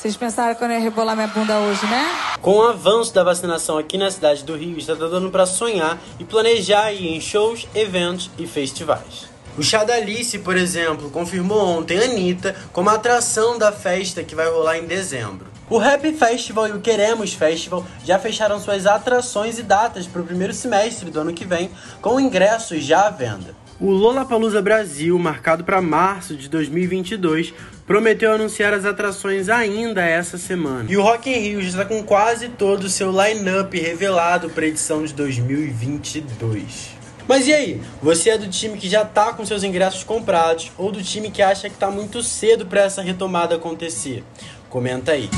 Vocês pensaram que eu não ia rebolar minha bunda hoje, né? Com o avanço da vacinação aqui na cidade do Rio, está dando para sonhar e planejar ir em shows, eventos e festivais. O Chá da Alice, por exemplo, confirmou ontem Anitta como atração da festa que vai rolar em dezembro. O Rap Festival e o Queremos Festival já fecharam suas atrações e datas para o primeiro semestre do ano que vem, com ingressos já à venda. O Lollapalooza Brasil, marcado para março de 2022, prometeu anunciar as atrações ainda essa semana. E o Rock in Rio já está com quase todo o seu line-up revelado para a edição de 2022. Mas e aí? Você é do time que já está com seus ingressos comprados ou do time que acha que está muito cedo para essa retomada acontecer? Comenta aí.